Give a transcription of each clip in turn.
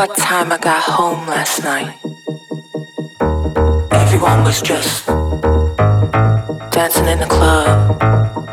what time I got home last night. Everyone was just dancing in the club.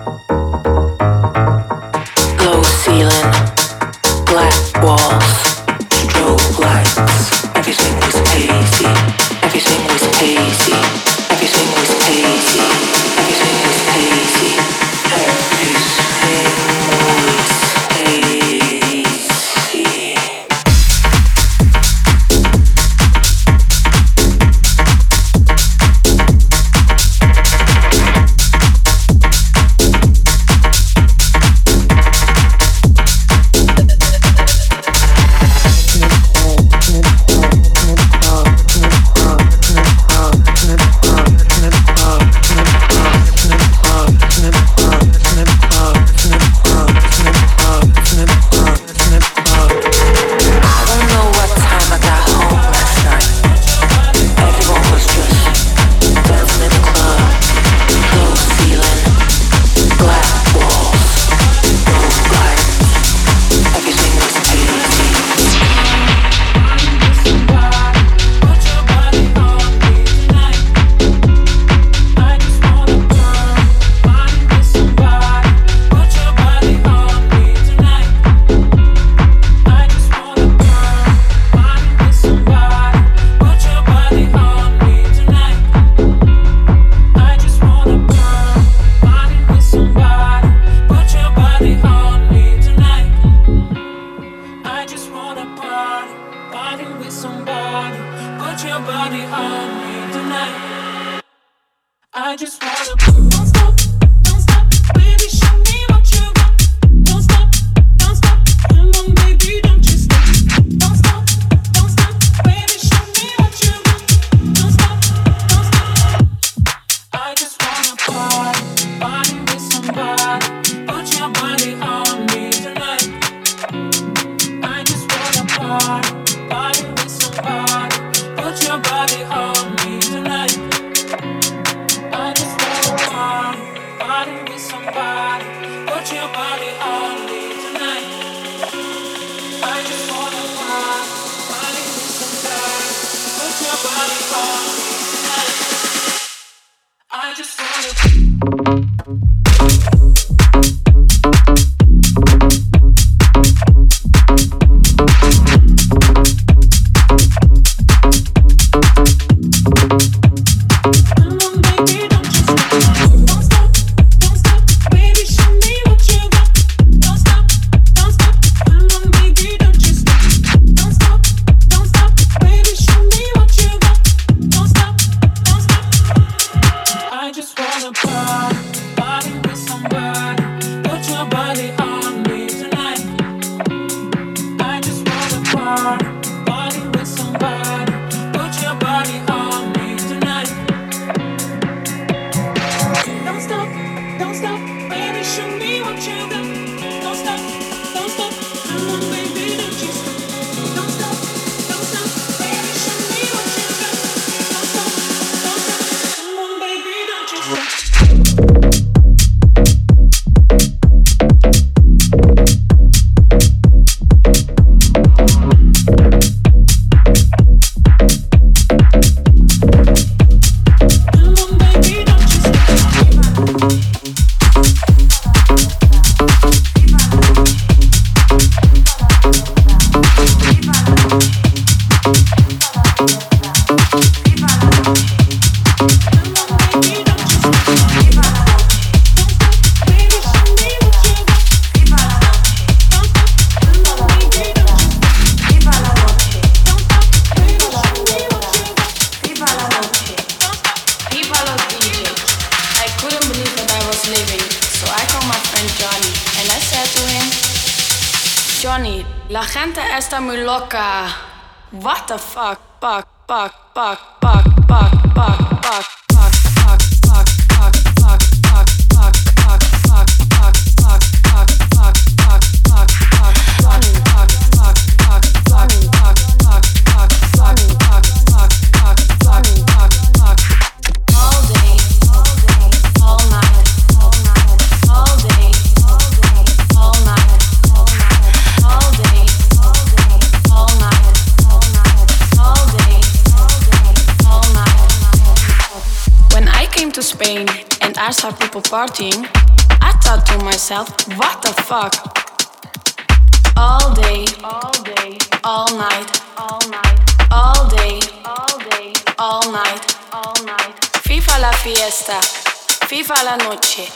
La noche,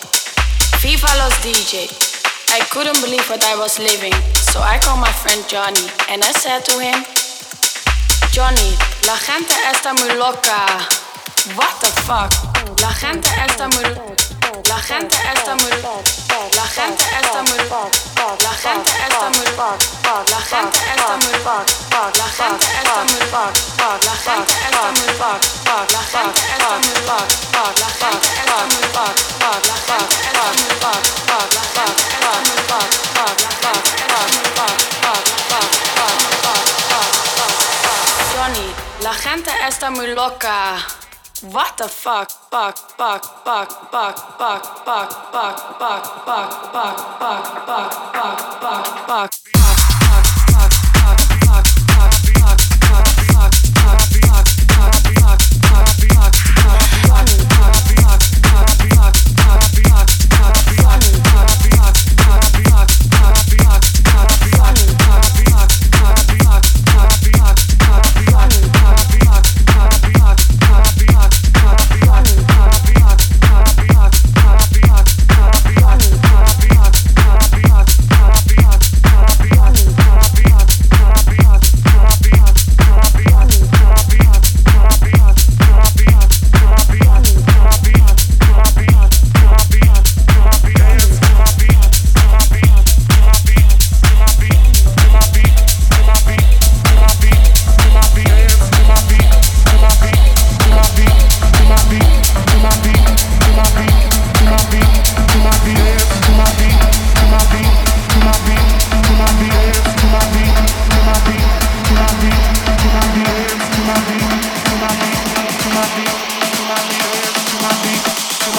FIFA los DJ. I couldn't believe what I was living, so I called my friend Johnny and I said to him, Johnny, la gente está muy loca. What the fuck? La gente está muy La gente está muy La gente está muy La gente está muy La gente está muy La gente está muy La gente está muy La gente está muy La gente está muy La gente está muy La gente está muy Johnny, la gente está muy loca. What the fuck? Fuck, fuck, fuck, fuck, fuck, fuck, fuck, fuck, fuck, fuck, fuck, fuck, fuck, fuck, fuck. to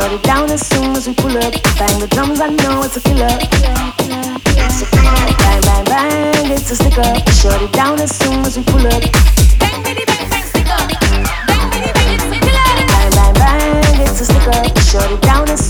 Shut it down as soon as we pull up. Bang the drums, I know it's a killer. Bang, bang, bang, it's a sticker. Shut it down as soon as we pull up. Bang, bang, bang, sticker. Bang, bang, bang, it's a killer. Bang, bang, bang, it's a sticker. Shut it down as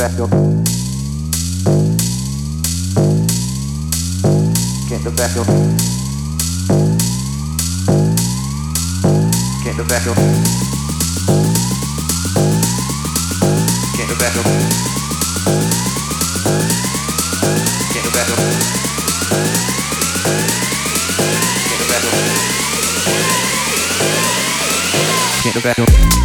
back up. Get the back up. Get the back up. Get the back up. Get the back up. Get the back up. Get the back up.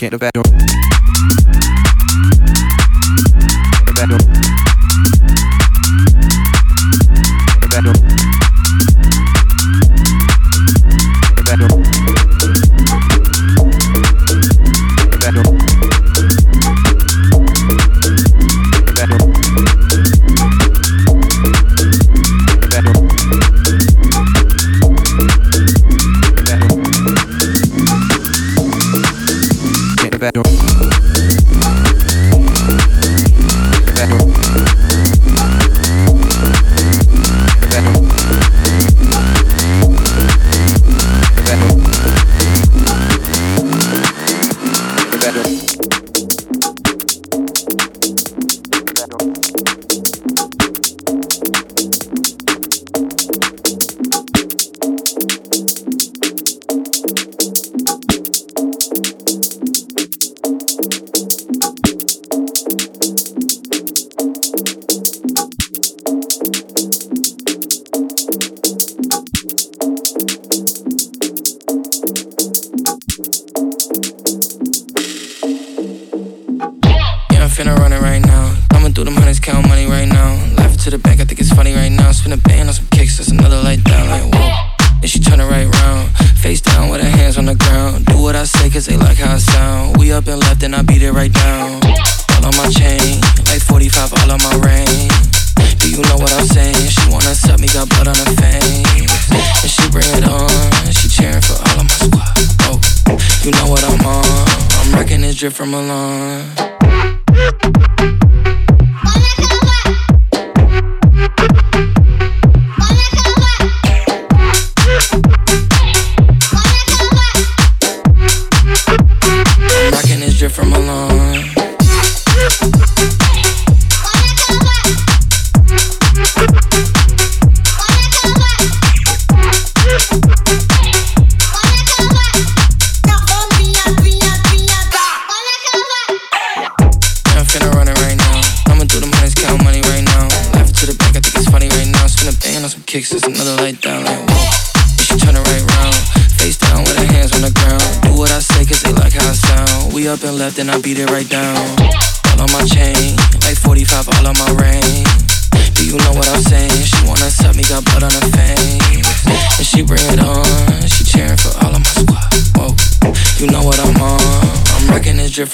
Get a better. Get a better.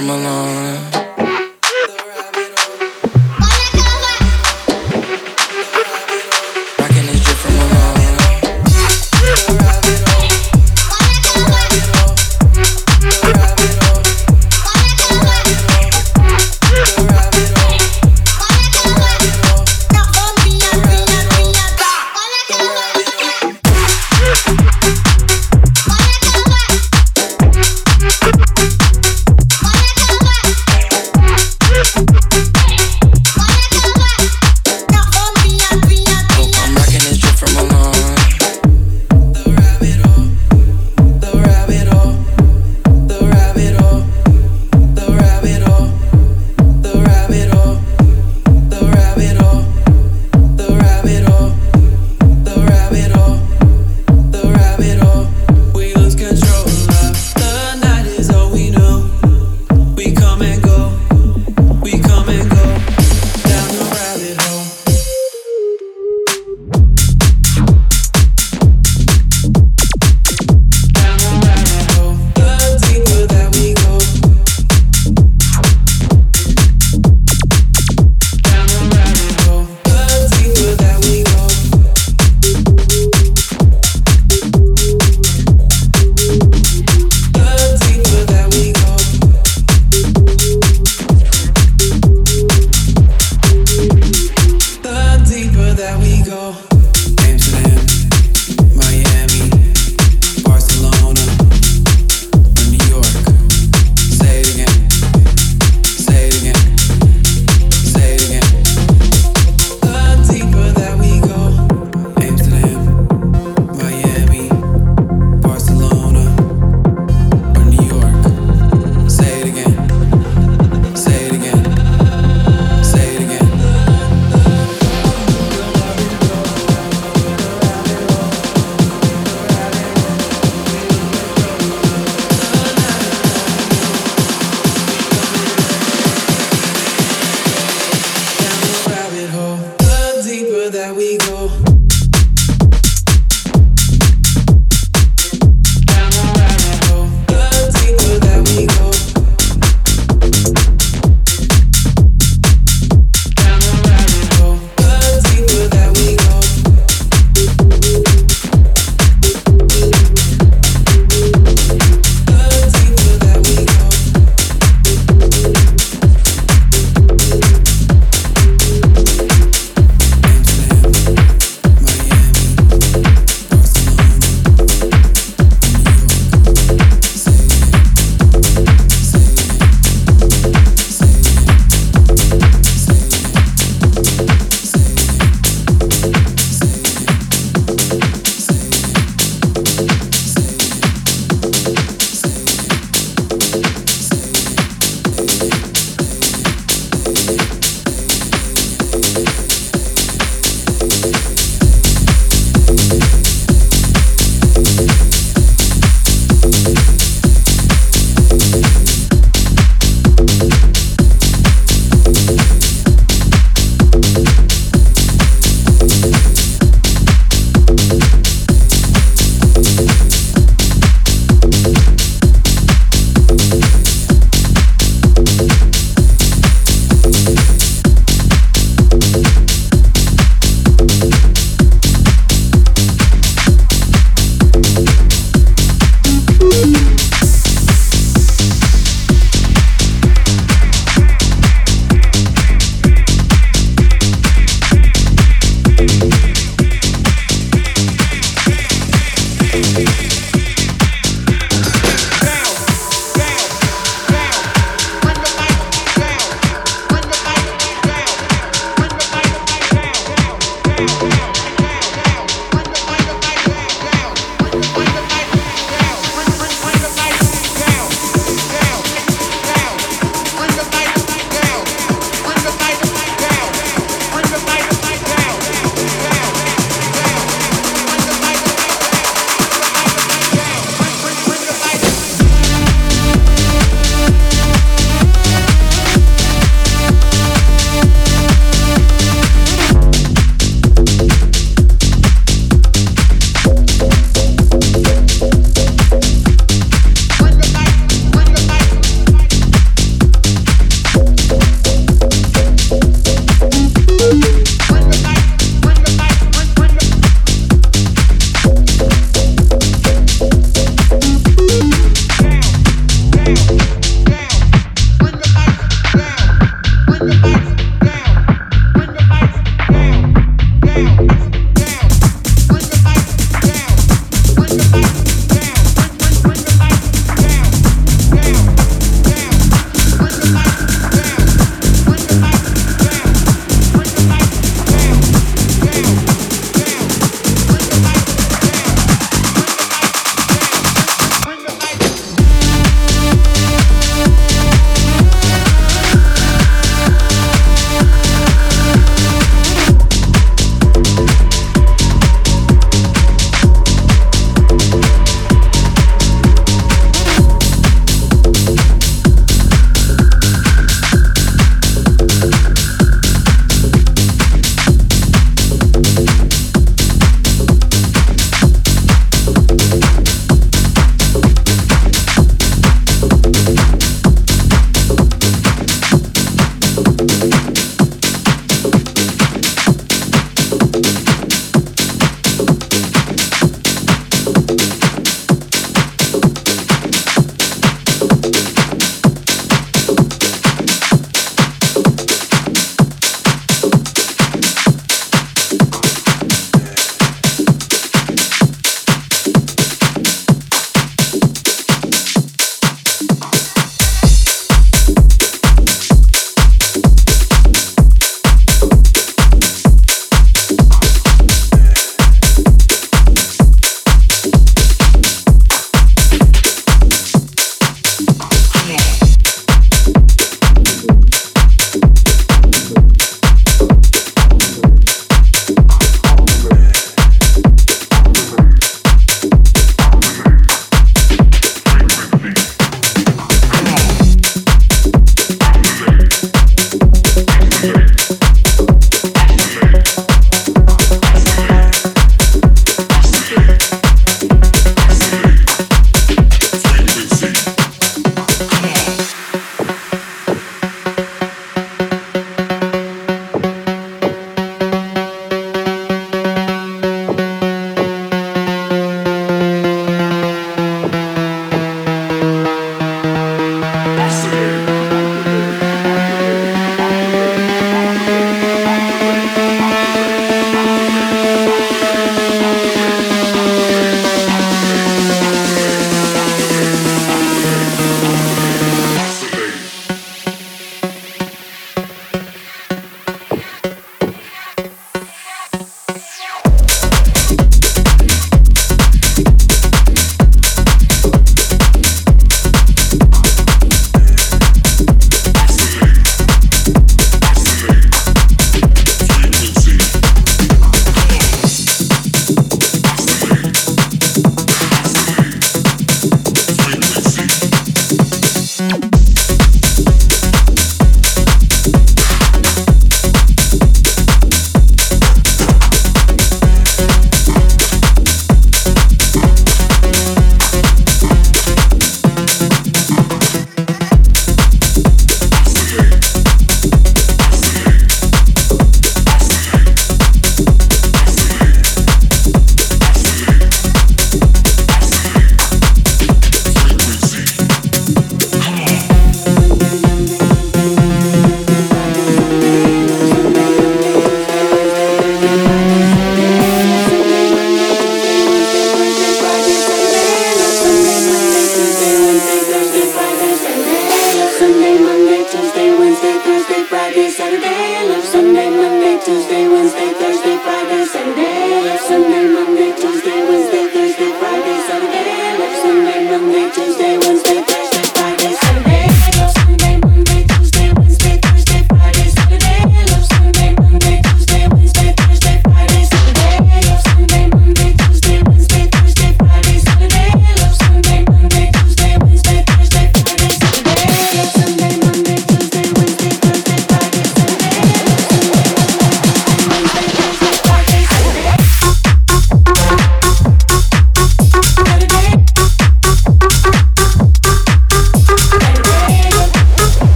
from alone.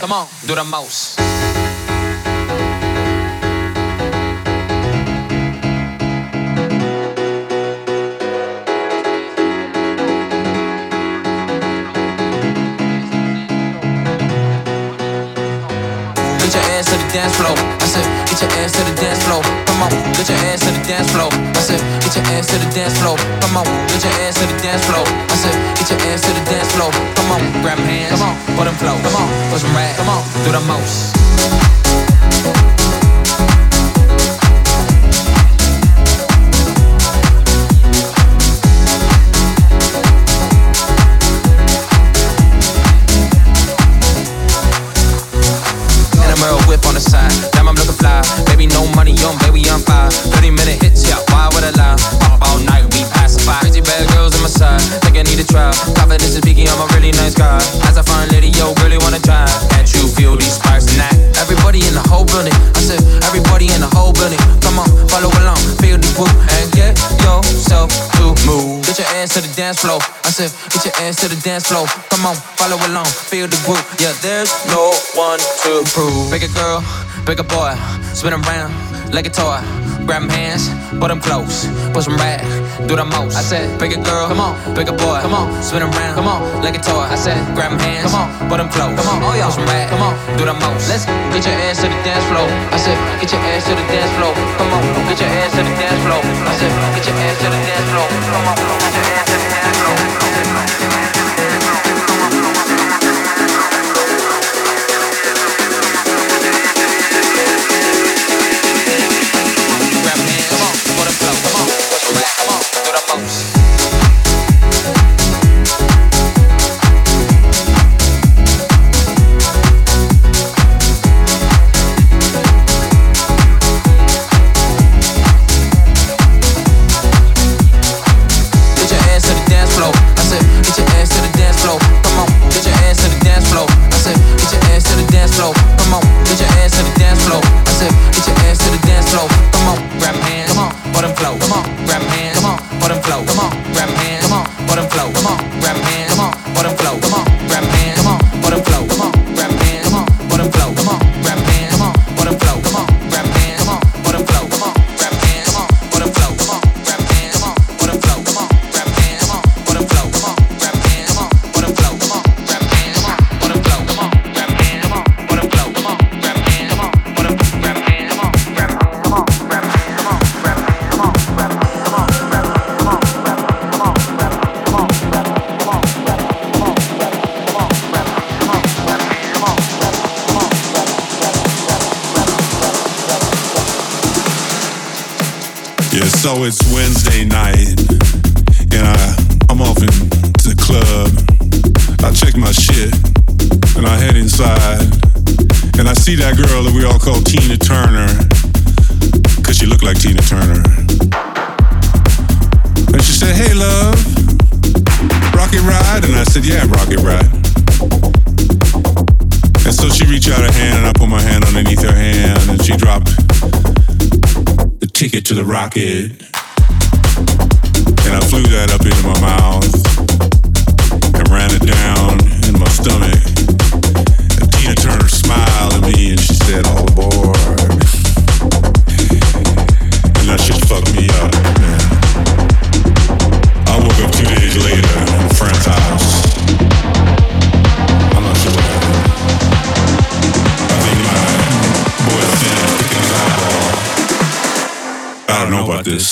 Come on, do the most. dance floor. I said, get your ass to the dance floor. Come on, get your ass to the dance floor. I said, get your ass to the dance floor. Come on, get your ass to the dance floor. I said, get your ass to the dance floor. Come on, grab hands, come on, put them flow, come on, put some rag, come on, do the most. flow. I said, get your ass to the dance floor. Come on, follow along, feel the groove. Yeah, there's no one to prove. Big a girl, big a boy, spin around like a toy. Grab my hands, put them close, push them back, do the most. I said, big a girl, come on, big a boy, come on, spin around, come on, like a toy. I said, grab my hands, come on, put them close, come on, all y'all, them back, come on, do the most. Let's get your ass to the dance floor. I said, get your ass to the dance floor. Come on, get your ass to the dance floor. I said, get your ass to the dance floor. Come on, get your ass to the dance floor. House. I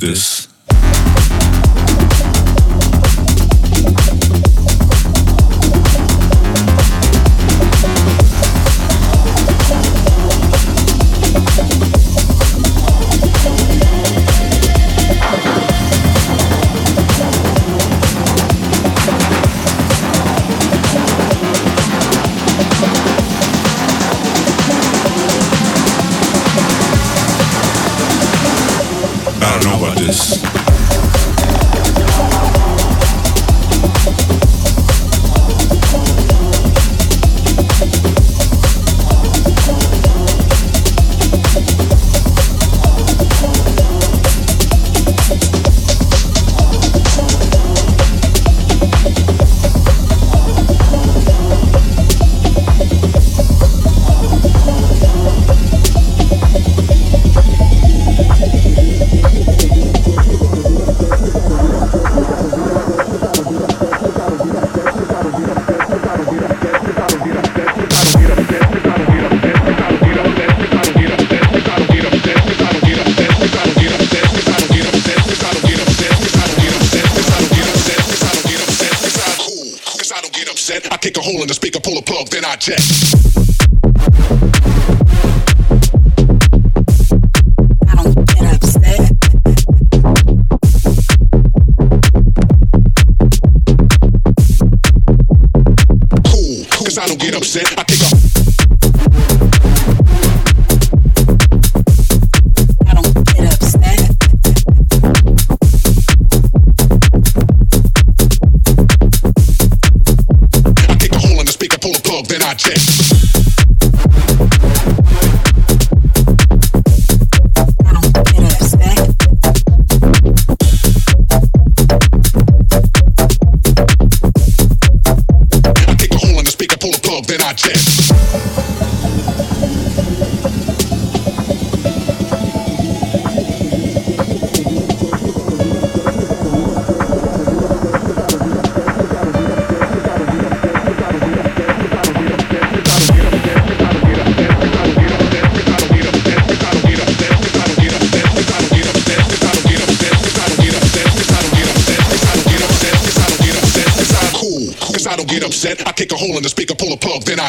I pull a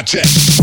pull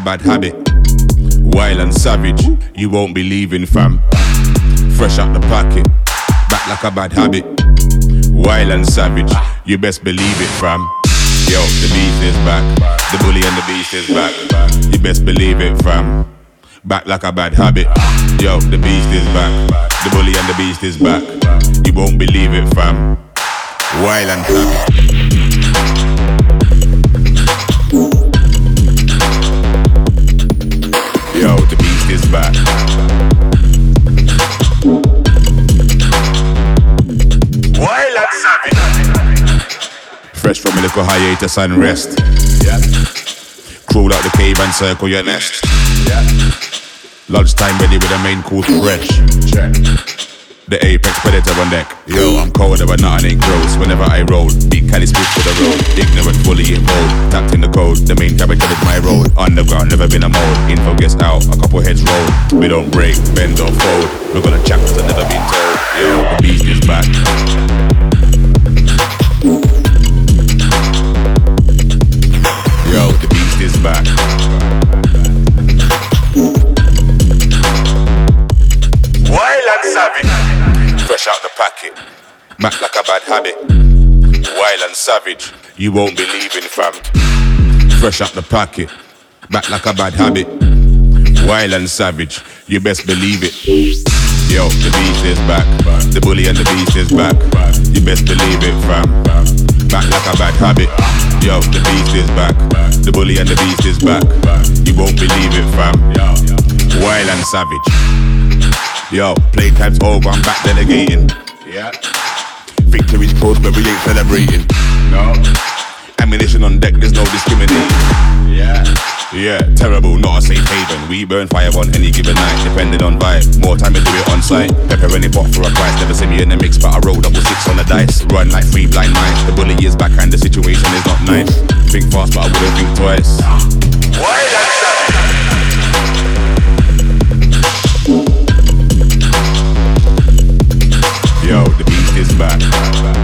bad habit. Wild and savage, you won't be leaving, fam. Fresh out the pocket, back like a bad habit. Wild and savage, you best believe it, fam. Yo, the beast is back, the bully and the beast is back. You best believe it, fam. Back like a bad habit. Yo, the beast is back, the bully and the beast is back. You won't believe it, fam. Wild and savage. Fresh from a little hiatus and rest. Yeah. Crawl out the cave and circle your nest. Yeah. Lunchtime ready with a main course fresh. Check. The apex predator on deck. Yo, I'm colder, but nothing ain't close. Whenever I roll, beat Cali speak for the road. Ignorant, fully involved. Tapped in the code. The main character is my role. Underground, never been a mode. Info gets out, a couple heads roll. We don't break, bend or fold. We're gonna that never been told. Yo, the beast is back. Yo, the beast is back. Fresh out the packet. Back like a bad habit. Wild and savage. You won't believe in fam. Fresh out the pocket. Back like a bad habit. Wild and savage. You best believe it. Yo, the beast is back. The bully and the beast is back. You best believe it, fam. Back like a bad habit. Yo, the beast is back. The bully and the beast is back. You won't believe it, fam. Wild and savage. Yo, playtime's over, I'm back delegating. Yeah. Victory's close, but we ain't celebrating. No. Ammunition on deck, there's no discriminating. Yeah. Yeah, terrible, not a safe haven. We burn fire on any given night, depending on vibe. More time to do it on site. Pepper any pot for a price. Never see me in the mix, but I roll double six on the dice. Run like three blind mice. The bully is back and the situation is not nice. Think fast, but I wouldn't think twice. Wild and Yo, the beast is back.